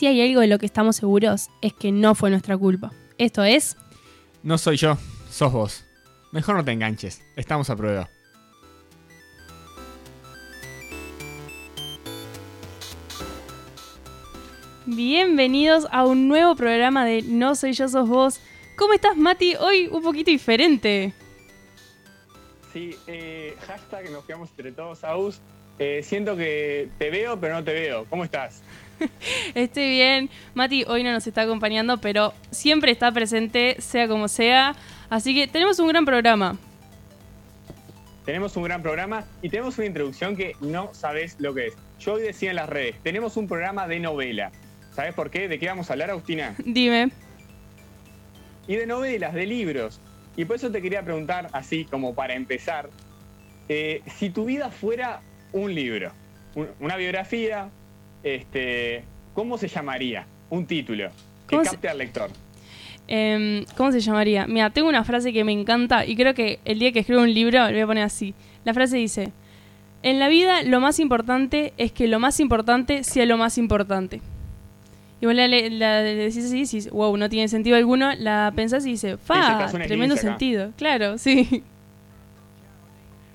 Si hay algo de lo que estamos seguros es que no fue nuestra culpa. Esto es... No soy yo, sos vos. Mejor no te enganches, estamos a prueba. Bienvenidos a un nuevo programa de No soy yo, sos vos. ¿Cómo estás, Mati? Hoy un poquito diferente. Sí, eh, hashtag nos quedamos entre todos, Aus. Eh, siento que te veo, pero no te veo. ¿Cómo estás? Estoy bien. Mati hoy no nos está acompañando, pero siempre está presente, sea como sea. Así que tenemos un gran programa. Tenemos un gran programa y tenemos una introducción que no sabes lo que es. Yo hoy decía en las redes, tenemos un programa de novela. ¿Sabes por qué? ¿De qué vamos a hablar, Agustina? Dime. Y de novelas, de libros. Y por eso te quería preguntar, así como para empezar, eh, si tu vida fuera un libro, un- una biografía, este, ¿cómo se llamaría? Un título que ¿Cómo se- capte al lector. Em, ¿Cómo se llamaría? Mira, tengo una frase que me encanta y creo que el día que escriba un libro lo voy a poner así. La frase dice, en la vida lo más importante es que lo más importante sea lo más importante. Y vos le- decís así y decís, wow, no tiene sentido alguno, la pensás y dices, fa, tremendo sentido. Claro, sí.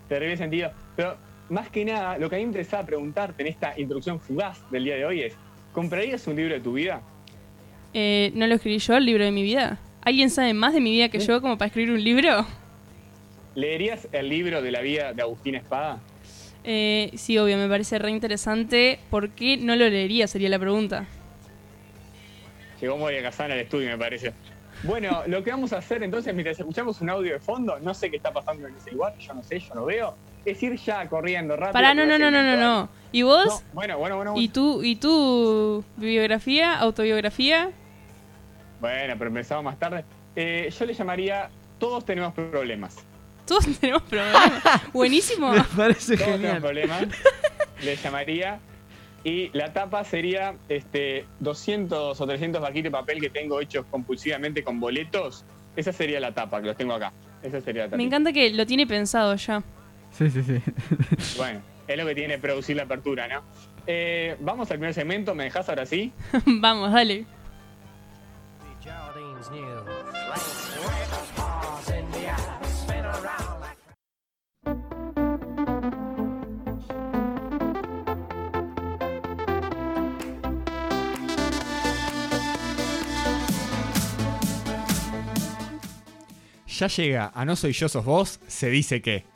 Terrible sentido. Pero más que nada, lo que a mí me interesaba preguntarte en esta introducción fugaz del día de hoy es, ¿comprarías un libro de tu vida? Eh, no lo escribí yo, el libro de mi vida. ¿Alguien sabe más de mi vida que yo como para escribir un libro? ¿Leerías el libro de la vida de Agustín Espada? Eh, sí, obvio, me parece re interesante. ¿Por qué no lo leería? Sería la pregunta. Llegó Moria Casana al estudio, me parece. Bueno, lo que vamos a hacer entonces, mientras escuchamos un audio de fondo, no sé qué está pasando en ese lugar, yo no sé, yo no veo, es ir ya corriendo rápido. Pará, no, no, no, no, no, no. ¿Y vos? No, bueno, bueno, bueno. ¿Y tú, ¿Y tu biografía, autobiografía? Bueno, pero empezamos más tarde. Eh, yo le llamaría Todos tenemos problemas. Todos tenemos problemas. Buenísimo. Me parece Todos tenemos problemas. le llamaría. Y la tapa sería este 200 o 300 paquetes de papel que tengo hechos compulsivamente con boletos. Esa sería la tapa, que los tengo acá. Esa sería la tapa. Me encanta que lo tiene pensado ya. Sí, sí, sí. Bueno, es lo que tiene producir la apertura, ¿no? Eh, vamos al primer segmento, ¿me dejas ahora sí? Vamos, dale. Ya llega a No soy yo, sos vos, se dice que.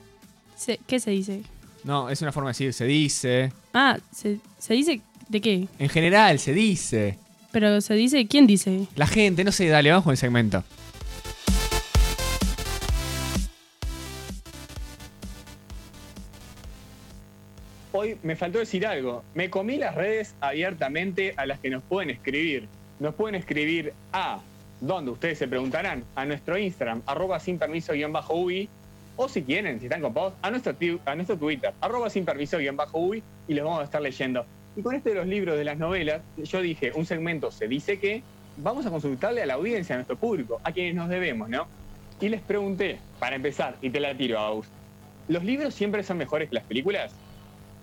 Se- ¿Qué se dice? No, es una forma de decir, se dice. Ah, ¿se, se dice de qué? En general, se dice. Pero se dice, ¿quién dice? La gente, no sé, dale, vamos con el segmento. Hoy me faltó decir algo. Me comí las redes abiertamente a las que nos pueden escribir. Nos pueden escribir a, donde ustedes se preguntarán, a nuestro Instagram, arroba sin permiso guion bajo o si quieren, si están copados, a nuestro, a nuestro Twitter, arroba sin permiso guion bajo ubi, y los vamos a estar leyendo. Y con este de los libros de las novelas, yo dije, un segmento se dice que, vamos a consultarle a la audiencia, a nuestro público, a quienes nos debemos, ¿no? Y les pregunté, para empezar, y te la tiro, Agus, ¿los libros siempre son mejores que las películas?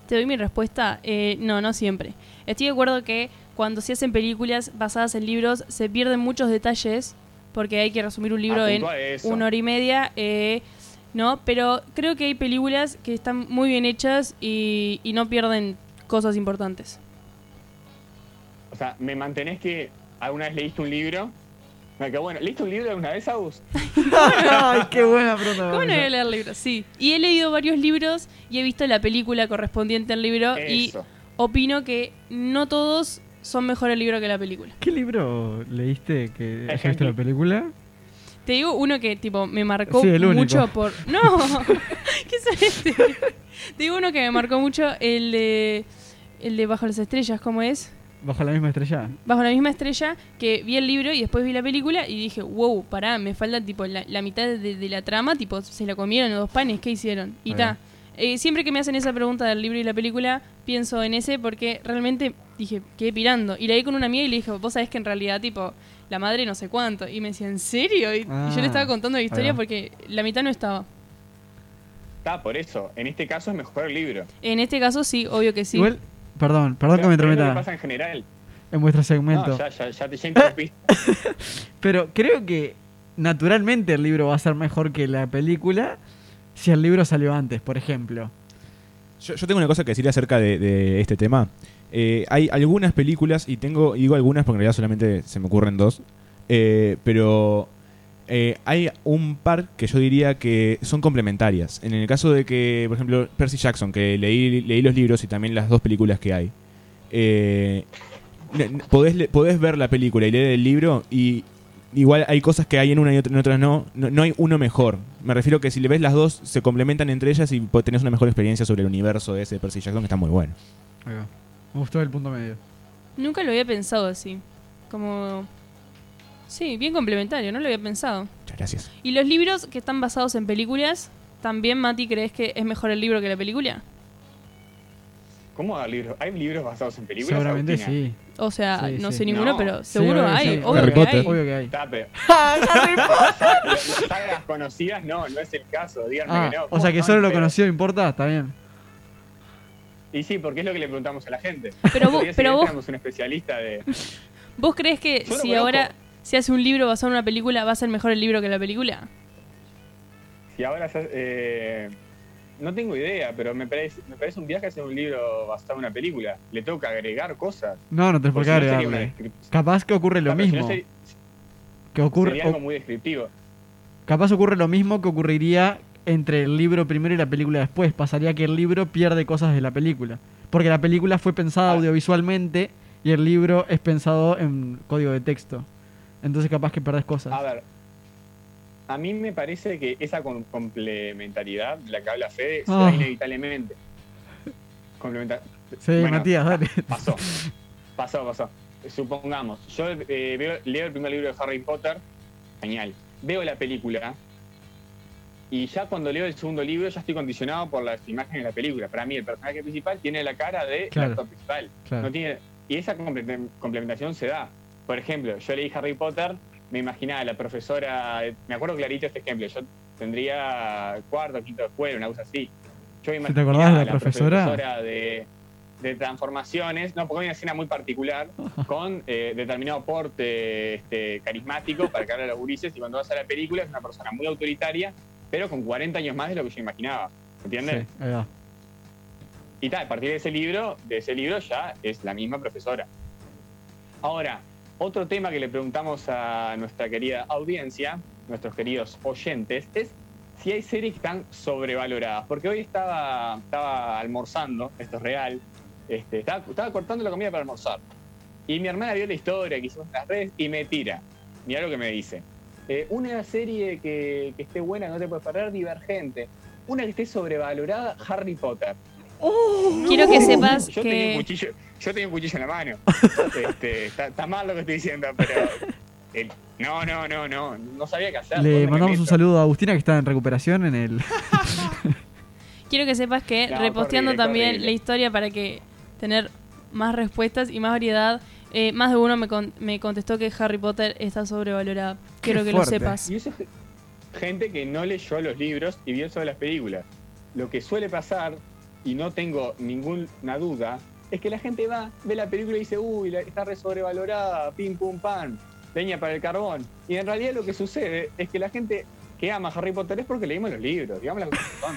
Te doy mi respuesta. Eh, no, no siempre. Estoy de acuerdo que cuando se hacen películas basadas en libros se pierden muchos detalles porque hay que resumir un libro Ah, en una hora y media. eh, ¿No? Pero creo que hay películas que están muy bien hechas y, y no pierden cosas importantes. O sea, me mantenés que alguna vez leíste un libro. Me quedó bueno. ¿Leíste un libro alguna vez, Agus? Ay, qué buena pregunta. ¿Cómo no voy a leer libros? Sí. Y he leído varios libros y he visto la película correspondiente al libro y Eso. opino que no todos son mejor el libro que la película. ¿Qué libro leíste que hayas visto la película? Te digo uno que tipo me marcó Sí, mucho por. No, ¿qué es este? Te digo uno que me marcó mucho, el de. El de Bajo las Estrellas, ¿cómo es? ¿Bajo la misma estrella? Bajo la misma estrella, que vi el libro y después vi la película y dije, wow, pará, me falta tipo la, la mitad de, de la trama, tipo, se la comieron los dos panes, ¿qué hicieron? Y ta. Eh, siempre que me hacen esa pregunta del libro y la película, pienso en ese porque realmente dije, quedé pirando. Y la vi con una amiga y le dije, vos sabés que en realidad, tipo, la madre no sé cuánto. Y me decía, ¿en serio? Y, y yo Ah, le estaba contando la historia porque la mitad no estaba. Está, por eso. En este caso es mejor el libro. En este caso sí, obvio que sí. Igual, perdón, perdón que me Pero que entrometa. pasa en general. en vuestro segmento. No, ya, ya, ya te. Pero creo que naturalmente el libro va a ser mejor que la película si el libro salió antes, por ejemplo. Yo, yo tengo una cosa que decir acerca de, de este tema. Eh, hay algunas películas, y tengo, digo algunas porque en realidad solamente se me ocurren dos, eh, pero eh, hay un par que yo diría que son complementarias. En el caso de que, por ejemplo, Percy Jackson, que leí, leí los libros y también las dos películas que hay, eh, podés, podés ver la película y leer el libro y igual hay cosas que hay en una y otra- en otras no. no. no hay uno mejor. Me refiero que si le ves las dos, se complementan entre ellas y tenés una mejor experiencia sobre el universo de ese Percy Jackson que está muy bueno. Me gustó el punto medio. Nunca lo había pensado así. Como. Sí, bien complementario, no lo había pensado. Muchas gracias. ¿Y los libros que están basados en películas? ¿También, Mati, crees que es mejor el libro que la película? ¿Cómo hay libros? ¿Hay libros basados en películas? Seguramente Agustina? sí. O sea, Sí, no sí. sé ninguno, No. pero Sí, seguro obvio, hay. sí. obvio Harry que Potter. hay. Obvio que hay. Harry Potter! las sagas conocidas no, no es el caso. Díganme Ah, que no. o sea que solo lo conocido importa, está bien. Y sí, porque es lo que le preguntamos a la gente. Pero vos- si pero vos- un especialista de. ¿Vos crees que Yo si ahora se hace un libro basado en una película, va a ser mejor el libro que la película? Si ahora se- eh, no tengo idea, pero me parece, me parece un viaje hacer un libro basado en una película. Le tengo que agregar cosas. No, no te por si no una agregarle. descrip- Capaz que ocurre lo si no mismo. sería- Que ocurre, sería algo muy descriptivo. capaz ocurre lo mismo que ocurriría entre el libro primero y la película después. Pasaría que el libro pierde cosas de la película. Porque la película fue pensada Ah. audiovisualmente y el libro es pensado en código de texto. Entonces capaz que perdés cosas. A ver, a mí me parece que esa com- complementariedad de la que habla Fede se Ah. da inevitablemente. Complementa- sí, bueno, Matías, dale. Pasó. Pasó, pasó. Supongamos, yo eh, veo- leo el primer libro de Harry Potter, genial. Veo la película y ya cuando leo el segundo libro ya estoy condicionado por las imágenes de la película. Para mí el personaje principal tiene la cara de Claro. actor principal. Claro. No tiene, y esa comple- complementación se da. Por ejemplo, yo leí Harry Potter, me imaginaba la profesora, me acuerdo clarito este ejemplo, yo tendría cuarto, quinto de escuela, una cosa así. Yo me ¿Sí te acordás de la a profesora? profesora de, de transformaciones, no, porque hay una escena muy particular con eh, determinado porte este, carismático para que hable a los gurises y cuando vas a la película es una persona muy autoritaria, pero con 40 años más de lo que yo imaginaba. ¿Entiendes? Sí. Y tal, a partir de ese libro, de ese libro ya es la misma profesora. Ahora, otro tema que le preguntamos a nuestra querida audiencia, nuestros queridos oyentes, es si hay series que están sobrevaloradas. Porque hoy estaba, estaba almorzando, esto es real, este, estaba, estaba cortando la comida para almorzar. Y mi hermana vio la historia que hicimos en las redes y me tira. Mira lo que me dice. Eh, una serie que, que esté buena, no te puedes perder, divergente. Una que esté sobrevalorada, Harry Potter. Quiero que sepas Yo tenía un que. cuchillo, yo tenía un cuchillo en la mano. Este, está, está mal lo que estoy diciendo, pero el- no, no, no, no, no sabía qué hacer. Le ¿dónde me mandamos un saludo a Agustina que está en recuperación en el... Quiero que sepas que No, reposteando horrible, también horrible. la historia para que tener más respuestas y más variedad. Eh, más de uno me, con- me contestó que Harry Potter está sobrevalorada. Quiero que fuerte. lo sepas. Y eso es gente que no leyó los libros y vio solo las películas. Lo que suele pasar, y no tengo ninguna duda, es que la gente va, ve la película y dice, uy, está re sobrevalorada, pim pum pam, leña para el carbón. Y en realidad lo que sucede es que la gente que ama Harry Potter es porque leímos los libros, digamos las cosas.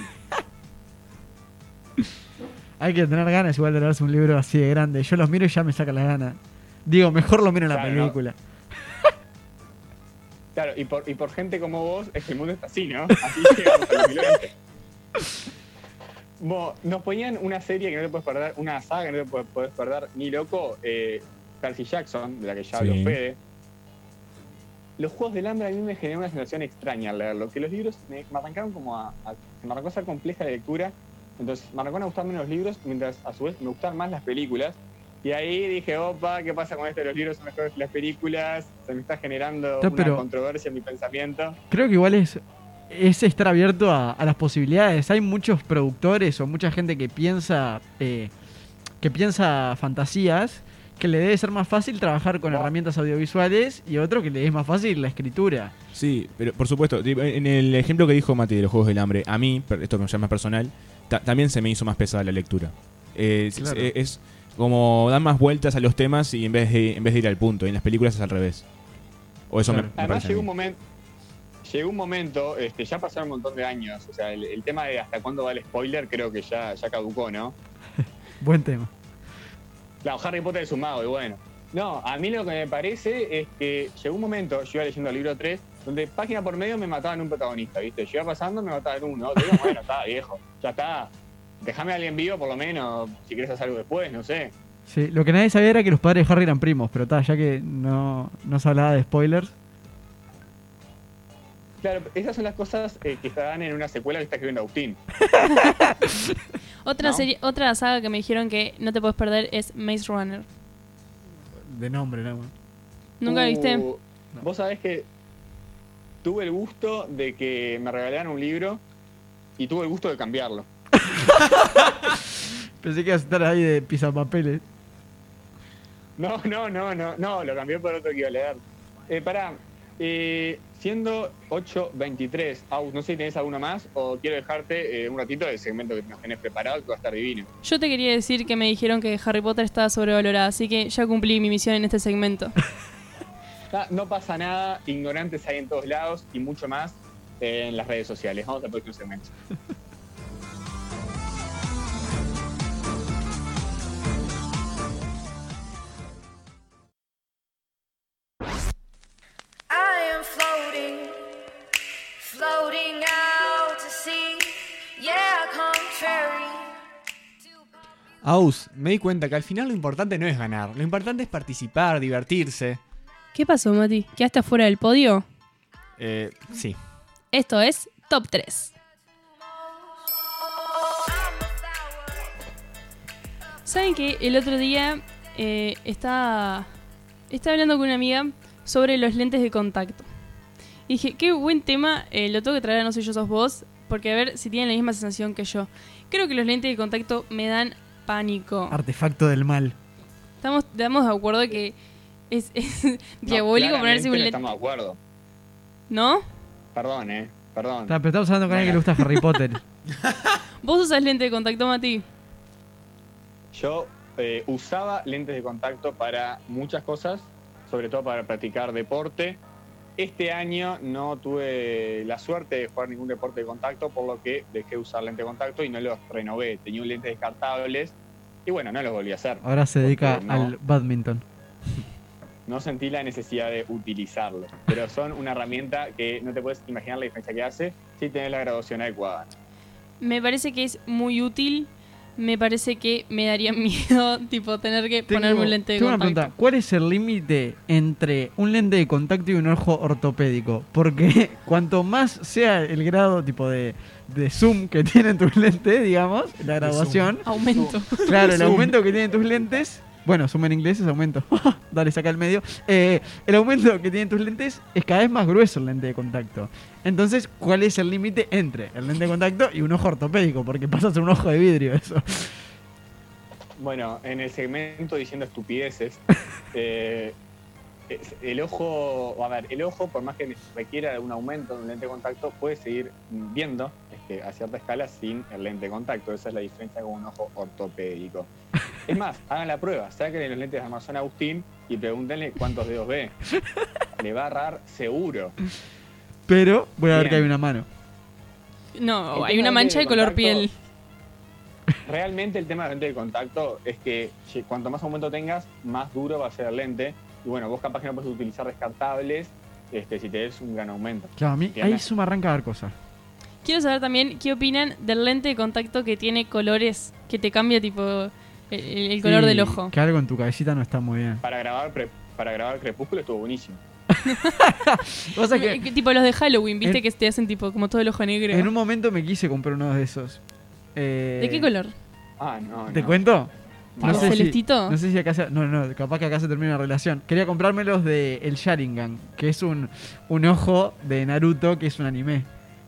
Hay que tener ganas igual de leerse un libro así de grande. Yo los miro y ya me saca la gana. Digo, mejor lo miro en la no. película. Claro, y por, y por gente como vos, es que el mundo está así, ¿no? Así llegamos al 2020. Bo, nos ponían una serie que no te puedes perder, una saga que no te puedes- puedes perder ni loco, eh, Percy Jackson, de la que ya habló Sí. Fede. Los Juegos del Hambre a mí me generó una sensación extraña al leerlo, que los libros me, me arrancaron como a, a- Me arrancó a ser compleja la lectura, entonces me arrancó a gustar menos los libros, mientras a su vez me gustaban más las películas. Y ahí dije, opa, ¿qué pasa con esto? Los libros son mejores que las películas, se me está generando No, una pero- controversia en mi pensamiento. Creo que igual es, es estar abierto a, a las posibilidades. Hay muchos productores o mucha gente que piensa eh, que piensa fantasías que le debe ser más fácil trabajar con herramientas audiovisuales y otro que le es más fácil la escritura. Sí, pero por supuesto, en el ejemplo que dijo Mati de los Juegos del Hambre, a mí, esto me llama personal, ta- también se me hizo más pesada la lectura. Eh, es- Claro. es, como dan más vueltas a los temas y en vez de, en vez de ir al punto. Y en las películas es al revés. O eso Claro. me, me Además llegó un momento, llegó un momento, este, ya pasaron un montón de años, o sea, el, el tema de hasta cuándo va el spoiler creo que ya, ya caducó, ¿no? Buen tema. Claro, Harry Potter es un mago y bueno. No, a mí lo que me parece es que llegó un momento, yo iba leyendo el libro 3, donde página por medio me mataban un protagonista, ¿viste? Yo iba pasando, me mataban uno, digo, bueno, está, viejo, ya está. Déjame a alguien vivo por lo menos, si quieres hacer algo después, no sé. Sí, lo que nadie sabía era que los padres de Harry eran primos, pero ta, ya que no, no se hablaba de spoilers. Claro, esas son las cosas eh, que estarán en una secuela que está escribiendo Agustín. Otra, ¿No? serie, otra saga que me dijeron que no te puedes perder es Maze Runner. De nombre, ¿no? ¿Nunca Uh, viste? Vos sabés que tuve el gusto de que me regalaran un libro y tuve el gusto de cambiarlo. Pensé que ibas a estar ahí de pisapapeles. No, no, no, no, no, lo cambié por otro que iba a leer. Eh, pará, eh, siendo 8.23, Aus, no sé si tenés alguna más o quiero dejarte eh, un ratito del segmento que nos tenés preparado que va a estar divino. Yo te quería decir que me dijeron que Harry Potter estaba sobrevalorada, así que ya cumplí mi misión en este segmento. No pasa nada, ignorantes hay en todos lados y mucho más eh, en las redes sociales. Vamos al próximo segmento. Aus, me di cuenta que al final lo importante no es ganar, lo importante es participar, divertirse. ¿Qué pasó, Mati? ¿Quedaste afuera del podio? Eh, sí. Esto es Top 3. ¿Saben que el otro día eh, estaba, estaba hablando con una amiga sobre los lentes de contacto? Y dije, qué buen tema, eh, lo tengo que traer a No Soy Yo Sos Vos, porque a ver si tienen la misma sensación que yo. Creo que los lentes de contacto me dan pánico. Artefacto del mal. Estamos, estamos de acuerdo que es, es No, diabólico ponerse un no lente. estamos de acuerdo. ¿No? Perdón, eh, perdón. Ta, pero estamos hablando con alguien que le gusta Harry Potter. ¿Vos usas lente de contacto, Mati? Yo eh, usaba lentes de contacto para muchas cosas, sobre todo para practicar deporte. Este año no tuve la suerte de jugar ningún deporte de contacto, por lo que dejé de usar lente de contacto y no los renové. Tenía un lente descartables y bueno, no los volví a hacer. Ahora se dedica no. al badminton. No sentí la necesidad de utilizarlo, pero son una herramienta que no te puedes imaginar la diferencia que hace si tenés la graduación adecuada. Me parece que es muy útil. Me parece que me daría miedo, tipo, tener que ponerme un lente de tengo una contacto. pregunta. ¿Cuál es el límite entre un lente de contacto y un ojo ortopédico? Porque cuanto más sea el grado tipo de, de zoom que tienen tus lentes, digamos, la graduación, Aumento. claro, el aumento que tienen tus lentes, bueno, zoom en inglés es aumento, dale, saca el medio, Eh, el aumento que tienen tus lentes es cada vez más grueso el lente de contacto. Entonces, ¿cuál es el límite entre el lente de contacto y un ojo ortopédico? Porque pasa a ser un ojo de vidrio eso. Bueno, en el segmento diciendo estupideces, eh, el ojo, a ver, el ojo, por más que requiera un aumento de un lente de contacto, puede seguir viendo este, a cierta escala sin el lente de contacto. Esa es la diferencia con un ojo ortopédico. Es más, hagan la prueba, saquen los lentes de Amazon Agustín y pregúntenle cuántos dedos ve. Le va a errar seguro. Pero voy a ver que hay una mano. No, El hay una mancha de color piel. Realmente el tema del lente de contacto es que si- cuanto más aumento tengas, más duro va a ser el lente. Y bueno, vos capaz que no puedes utilizar descartables este, si tenés un gran aumento. Claro, a mí ahí se me arranca a ver cosas. Quiero saber también qué opinan del lente de contacto que tiene colores, que te cambia tipo el, el color del ojo. Que algo en tu cabecita no está muy bien. Para grabar, pre- para grabar Crepúsculo estuvo buenísimo. O sea que Tipo los de Halloween, viste en- que te hacen tipo como todo el ojo negro. en un momento me quise comprar uno de esos. Eh, ¿De qué color? Ah, no. ¿Te no. cuento? ¿Tipo No sé si- celestito? No sé si acá se, No, no, capaz que acá se termina la relación. Quería comprármelos de el Sharingan, que es un, un ojo de Naruto, que es un anime.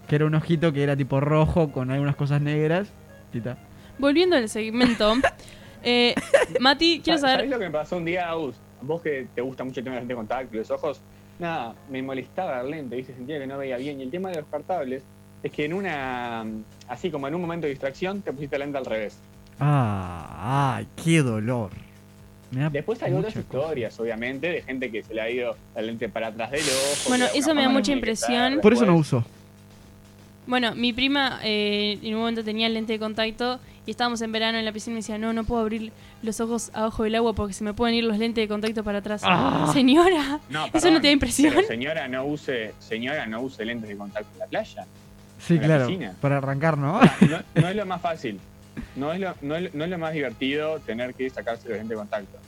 Que era un ojito que era tipo rojo con algunas cosas negras. Y tal. Volviendo al segmento, eh, Mati, quiero ¿Sabés saber. lo que me pasó un día, Agus? Vos que te gusta mucho el tema de lente de contacto y los ojos, nada, me molestaba el lente, ¿viste? Sentía que no veía bien. Y el tema de los descartables es que en una, así como en un momento de distracción, te pusiste el lente al revés. Ah, ay, qué dolor. Después hay otras cosa. historias, obviamente, de gente que se le ha ido la lente para atrás del ojo. Bueno, eso me da mucha impresión. Por eso no uso. Bueno, mi prima eh, en un momento tenía lente de contacto y estábamos en verano en la piscina y me decía, no, no puedo abrir los ojos abajo del agua porque se me pueden ir los lentes de contacto para atrás. Ah. Señora, No, ¿eso perdón, no te da impresión? pero señora, no use, señora, no use lentes de contacto en la playa. Sí, En claro. piscina. Para arrancar, ¿no? No, no es lo más fácil. No es lo, no, es, no es lo más divertido tener que sacarse los lentes de contacto.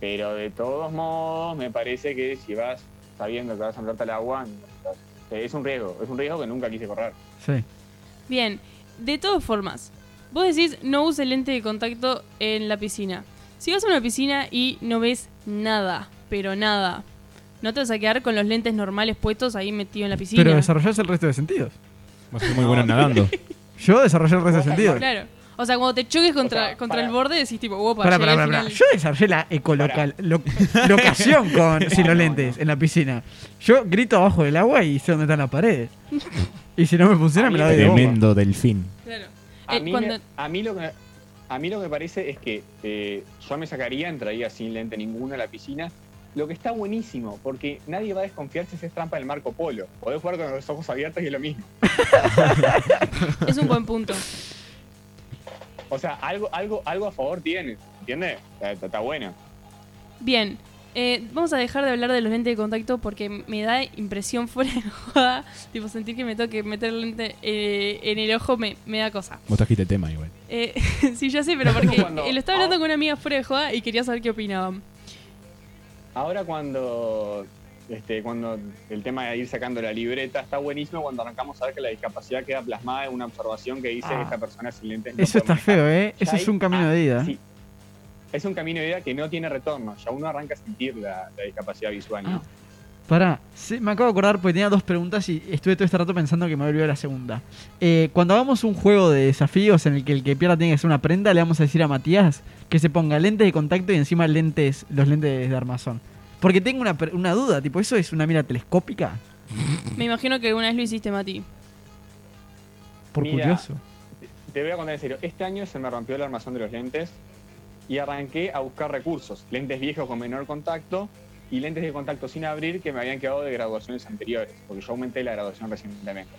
Pero de todos modos, me parece que si vas sabiendo que vas a entrarte al agua, es un riesgo. Es un riesgo que nunca quise correr. Sí. Bien, de todas formas, vos decís no use lente de contacto en la piscina. Si vas a una piscina y no ves nada, pero nada, ¿no te vas a quedar con los lentes normales puestos ahí metido en la piscina? Pero desarrollás el resto de sentidos. Vas a ser muy bueno nadando. Yo desarrollé el resto de sentidos. Claro. O sea, cuando te choques contra, O sea, contra para- el borde, decís tipo, opa, al pará, final". Yo desarrollé la ecolocal, lo- locación con sin los lentes en la piscina. Yo grito abajo del agua y sé dónde están las paredes. Y si no me funciona, me la doy de bomba. Tremendo delfín. Claro. A, Eh, mí, cuando- me, a, mí lo que, a mí lo que me parece es que eh, yo me sacaría, entraría sin lente ninguno a la piscina. Lo que está buenísimo, porque nadie va a desconfiar si es trampa del Marco Polo. Podés jugar con los ojos abiertos y es lo mismo. Es un buen punto. O sea, algo, algo, algo a favor tiene, ¿entiendes? Está, está bueno. Bien, eh, vamos a dejar de hablar de los lentes de contacto porque me da impresión fuera de joda. Tipo, sentir que me tengo que meter el lente eh, en el ojo me, me da cosa. Vos trajiste el tema igual. Eh, sí, ya sé, pero porque Cuando- lo estaba hablando con una amiga fuera de joda y quería saber qué opinaban. Ahora cuando este, cuando el tema de ir sacando la libreta está buenísimo cuando arrancamos a ver que la discapacidad queda plasmada en una observación que dice Ah. que esta persona sin lentes no Eso está manejar. feo, ¿eh? Ya Eso es un camino ah, de ida. sí. Es un camino de vida que no tiene retorno. Ya uno arranca a sentir la, la discapacidad visual. ¿no? Ah. Pará, sí, me acabo de acordar porque tenía dos preguntas y estuve todo este rato pensando que me olvidó la segunda. Eh, cuando hagamos un juego de desafíos en el que el que pierda tiene que hacer una prenda, le vamos a decir a Matías que se ponga lentes de contacto y encima lentes, los lentes de armazón. Porque tengo una, una duda, tipo, ¿eso es una mira telescópica? Me imagino que alguna vez lo hiciste, Mati. Por Mira. curioso. Te voy a contar en serio. Este año se me rompió el armazón de los lentes y arranqué a buscar recursos. Lentes viejos con menor contacto y lentes de contacto sin abrir que me habían quedado de graduaciones anteriores, porque yo aumenté la graduación recientemente.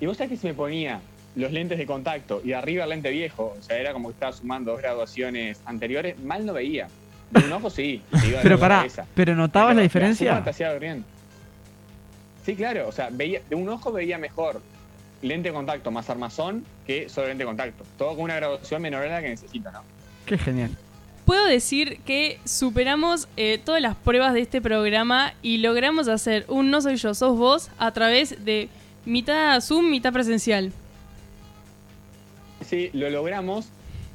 Y vos sabés que si me ponía los lentes de contacto y arriba el lente viejo, o sea, era como que estaba sumando dos graduaciones anteriores, mal no veía. De un ojo sí. de Pero pará. ¿pero notabas Pero la diferencia? te hacía ver bien. Sí, claro, o sea, veía, de un ojo veía mejor lente de contacto más armazón que solo lente de contacto. Todo con una graduación menor a la que necesito, ¿no? Qué genial. Puedo decir que superamos eh, todas las pruebas de este programa y logramos hacer un No Soy Yo, Sos Vos a través de mitad Zoom, mitad presencial. Sí, lo logramos.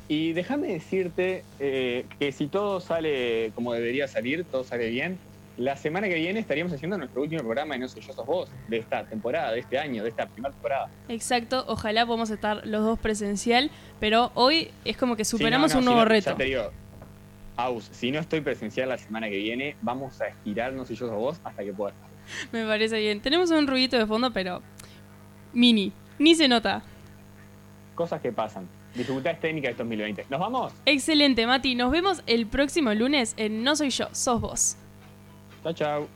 Y déjame decirte eh, que si todo sale como debería salir, todo sale bien, la semana que viene estaríamos haciendo nuestro último programa de No Soy Yo Sos Vos, de esta temporada, de este año, de esta primera temporada. Exacto, ojalá podamos estar los dos presencial, pero hoy es como que superamos Sí, no, no, un si nuevo no, reto. Ya te digo, Aus, si no estoy presencial la semana que viene, vamos a estirar No Soy Yo Sos Vos hasta que pueda. Me parece bien. Tenemos un ruidito de fondo, pero mini, ni se nota. Cosas que pasan. Dificultades técnicas de 2020. ¿Nos vamos? Excelente, Mati. Nos vemos el próximo lunes en No Soy Yo, Sos Vos. Chao, chao.